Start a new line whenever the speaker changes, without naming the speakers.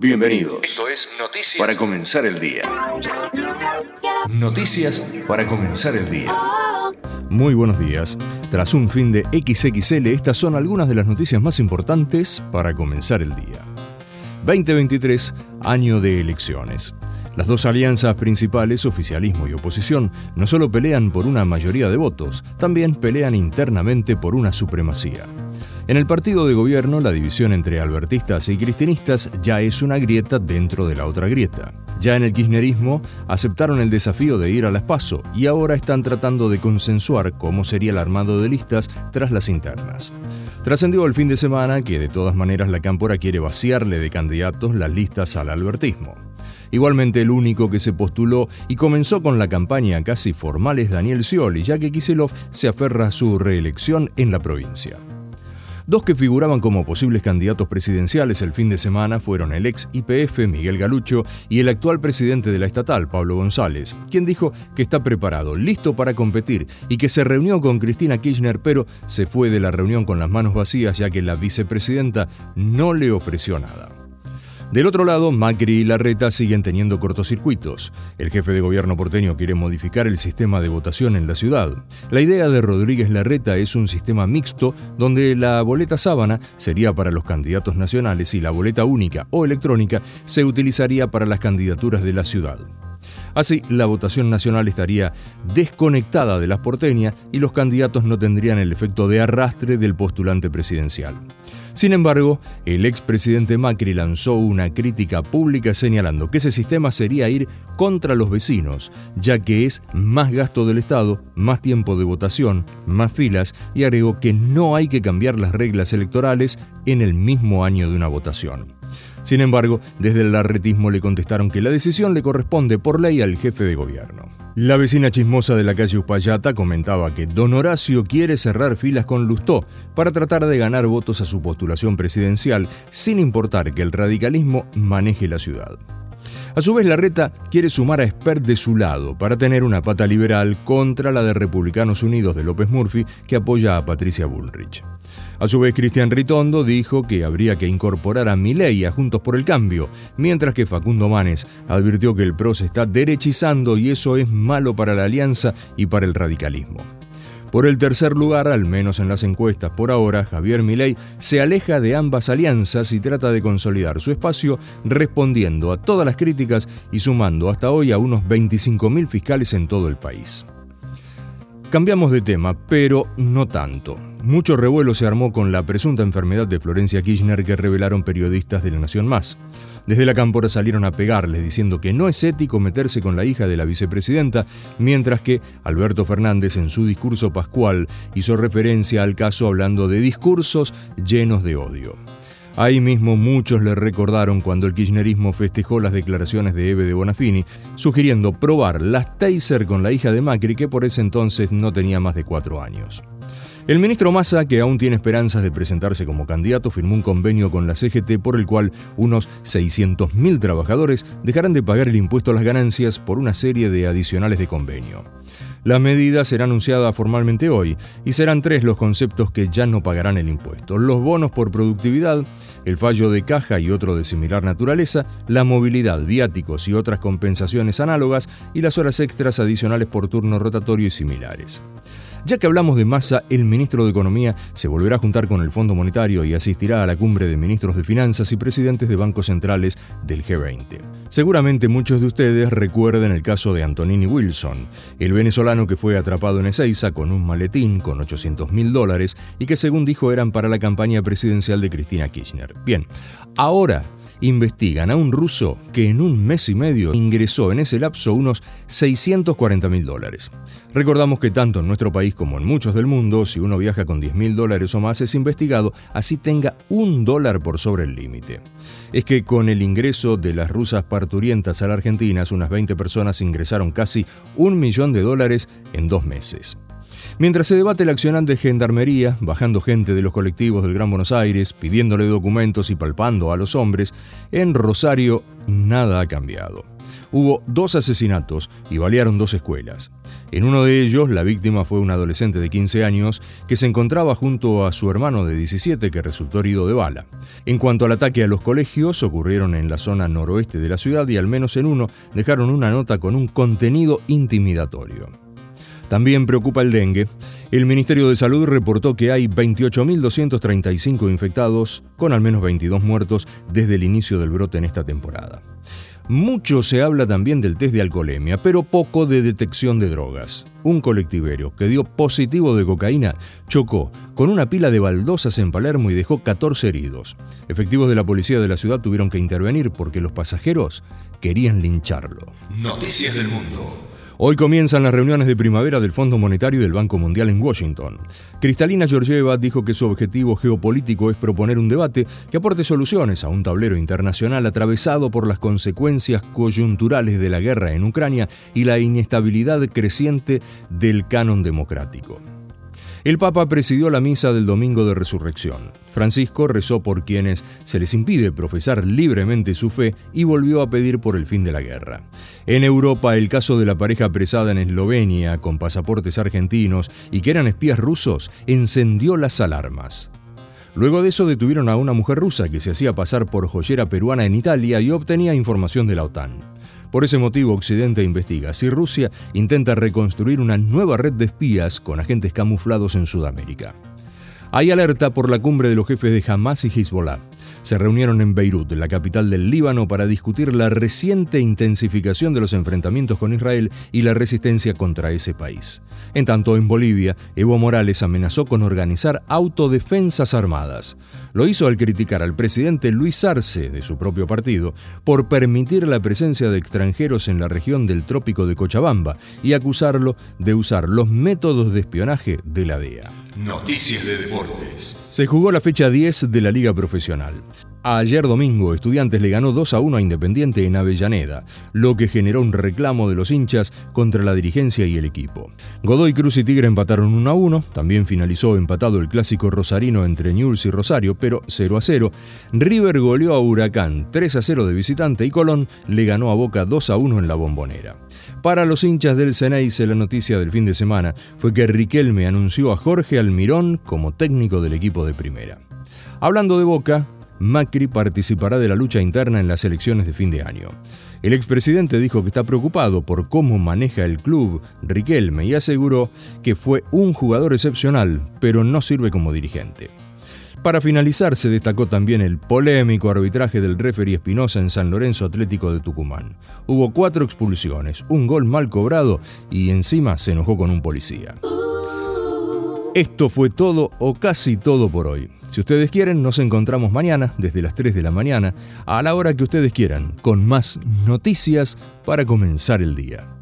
Bienvenidos. Esto es Noticias para comenzar el día. Noticias para comenzar el día.
Muy buenos días. Tras un fin de XXL, estas son algunas de las noticias más importantes para comenzar el día. 2023, año de elecciones. Las dos alianzas principales, oficialismo y oposición, no solo pelean por una mayoría de votos, también pelean internamente por una supremacía. En el partido de gobierno, la división entre albertistas y cristianistas ya es una grieta dentro de la otra grieta. Ya en el kirchnerismo aceptaron el desafío de ir a las PASO y ahora están tratando de consensuar cómo sería el armado de listas tras las internas. Trascendió el fin de semana que de todas maneras la Cámpora quiere vaciarle de candidatos las listas al albertismo. Igualmente el único que se postuló y comenzó con la campaña casi formal es Daniel Scioli, ya que Kiselov se aferra a su reelección en la provincia. Dos que figuraban como posibles candidatos presidenciales el fin de semana fueron el ex IPF Miguel Galucho y el actual presidente de la estatal Pablo González, quien dijo que está preparado, listo para competir y que se reunió con Cristina Kirchner, pero se fue de la reunión con las manos vacías ya que la vicepresidenta no le ofreció nada. Del otro lado, Macri y Larreta siguen teniendo cortocircuitos. El jefe de gobierno porteño quiere modificar el sistema de votación en la ciudad. La idea de Rodríguez Larreta es un sistema mixto donde la boleta sábana sería para los candidatos nacionales y la boleta única o electrónica se utilizaría para las candidaturas de la ciudad. Así, la votación nacional estaría desconectada de las porteñas y los candidatos no tendrían el efecto de arrastre del postulante presidencial. Sin embargo, el expresidente Macri lanzó una crítica pública señalando que ese sistema sería ir contra los vecinos, ya que es más gasto del Estado, más tiempo de votación, más filas, y agregó que no hay que cambiar las reglas electorales en el mismo año de una votación. Sin embargo, desde el arretismo le contestaron que la decisión le corresponde por ley al jefe de gobierno. La vecina chismosa de la calle Uspallata comentaba que don Horacio quiere cerrar filas con Lustó para tratar de ganar votos a su postulación presidencial, sin importar que el radicalismo maneje la ciudad. A su vez, Larreta quiere sumar a Espert de su lado para tener una pata liberal contra la de Republicanos Unidos de López Murphy que apoya a Patricia Bullrich. A su vez, Cristian Ritondo dijo que habría que incorporar a Milei a Juntos por el Cambio, mientras que Facundo Manes advirtió que el PRO se está derechizando y eso es malo para la alianza y para el radicalismo. Por el tercer lugar, al menos en las encuestas por ahora, Javier Milei se aleja de ambas alianzas y trata de consolidar su espacio respondiendo a todas las críticas y sumando hasta hoy a unos 25.000 fiscales en todo el país. Cambiamos de tema, pero no tanto. Mucho revuelo se armó con la presunta enfermedad de Florencia Kirchner que revelaron periodistas de La Nación Más. Desde la cámpora salieron a pegarles diciendo que no es ético meterse con la hija de la vicepresidenta, mientras que Alberto Fernández en su discurso pascual hizo referencia al caso hablando de discursos llenos de odio. Ahí mismo muchos le recordaron cuando el kirchnerismo festejó las declaraciones de Eve de Bonafini, sugiriendo probar las taser con la hija de Macri que por ese entonces no tenía más de cuatro años. El ministro Massa, que aún tiene esperanzas de presentarse como candidato, firmó un convenio con la CGT por el cual unos 600.000 trabajadores dejarán de pagar el impuesto a las ganancias por una serie de adicionales de convenio. La medida será anunciada formalmente hoy y serán tres los conceptos que ya no pagarán el impuesto. Los bonos por productividad, el fallo de caja y otro de similar naturaleza, la movilidad, viáticos y otras compensaciones análogas y las horas extras adicionales por turno rotatorio y similares. Ya que hablamos de masa, el ministro de Economía se volverá a juntar con el Fondo Monetario y asistirá a la cumbre de ministros de Finanzas y presidentes de bancos centrales del G20. Seguramente muchos de ustedes recuerden el caso de Antonini Wilson, el venezolano que fue atrapado en Ezeiza con un maletín con 800 mil dólares y que según dijo eran para la campaña presidencial de Cristina Kirchner. Bien, ahora investigan a un ruso que en un mes y medio ingresó en ese lapso unos 640 mil dólares. Recordamos que tanto en nuestro país como en muchos del mundo, si uno viaja con 10 mil dólares o más es investigado, así tenga un dólar por sobre el límite. Es que con el ingreso de las rusas parturientas a la Argentina, unas 20 personas ingresaron casi un millón de dólares en dos meses. Mientras se debate el accionar de gendarmería, bajando gente de los colectivos del Gran Buenos Aires, pidiéndole documentos y palpando a los hombres, en Rosario nada ha cambiado. hubo dos asesinatos y balearon dos escuelas. En uno de ellos, la víctima fue un adolescente de 15 años que se encontraba junto a su hermano de 17 que resultó herido de bala. En cuanto al ataque a los colegios, ocurrieron en la zona noroeste de la ciudad y al menos en uno dejaron una nota con un contenido intimidatorio. También preocupa el dengue. El Ministerio de Salud reportó que hay 28.235 infectados, con al menos 22 muertos desde el inicio del brote en esta temporada. Mucho se habla también del test de alcoholemia, pero poco de detección de drogas. Un colectivero que dio positivo de cocaína chocó con una pila de baldosas en Palermo y dejó 14 heridos. Efectivos de la policía de la ciudad tuvieron que intervenir porque los pasajeros querían lincharlo.
Noticias del Mundo.
Hoy comienzan las reuniones de primavera del Fondo Monetario y del Banco Mundial en Washington. Cristalina Georgieva dijo que su objetivo geopolítico es proponer un debate que aporte soluciones a un tablero internacional atravesado por las consecuencias coyunturales de la guerra en Ucrania y la inestabilidad creciente del canon democrático. El Papa presidió la misa del Domingo de Resurrección. Francisco rezó por quienes se les impide profesar libremente su fe y volvió a pedir por el fin de la guerra. En Europa, el caso de la pareja apresada en Eslovenia con pasaportes argentinos y que eran espías rusos encendió las alarmas. Luego de eso detuvieron a una mujer rusa que se hacía pasar por joyera peruana en Italia y obtenía información de la OTAN. Por ese motivo, Occidente investiga si Rusia intenta reconstruir una nueva red de espías con agentes camuflados en Sudamérica. Hay alerta por la cumbre de los jefes de Hamas y Hezbollah se reunieron en Beirut, la capital del Líbano, para discutir la reciente intensificación de los enfrentamientos con Israel y la resistencia contra ese país. En tanto, en Bolivia, Evo Morales amenazó con organizar autodefensas armadas. Lo hizo al criticar al presidente Luis Arce, de su propio partido, por permitir la presencia de extranjeros en la región del trópico de Cochabamba y acusarlo de usar los métodos de espionaje de la DEA.
Noticias de deportes.
Se jugó la fecha 10 de la Liga Profesional. Ayer domingo, Estudiantes le ganó 2 a 1 a Independiente en Avellaneda, lo que generó un reclamo de los hinchas contra la dirigencia y el equipo. Godoy Cruz y Tigre empataron 1 a 1, también finalizó empatado el clásico rosarino entre Newell's y Rosario, pero 0 a 0. River goleó a Huracán 3 a 0 de visitante y Colón le ganó a Boca 2 a 1 en la bombonera. Para los hinchas del Ceneice, la noticia del fin de semana fue que Riquelme anunció a Jorge Almirón como técnico del equipo de primera. Hablando de Boca, Macri participará de la lucha interna en las elecciones de fin de año. El expresidente dijo que está preocupado por cómo maneja el club Riquelme y aseguró que fue un jugador excepcional, pero no sirve como dirigente. Para finalizar, se destacó también el polémico arbitraje del referee Espinosa en San Lorenzo Atlético de Tucumán. Hubo cuatro expulsiones, un gol mal cobrado y encima se enojó con un policía. Esto fue todo o casi todo por hoy. Si ustedes quieren, nos encontramos mañana desde las 3 de la mañana a la hora que ustedes quieran, con más noticias para comenzar el día.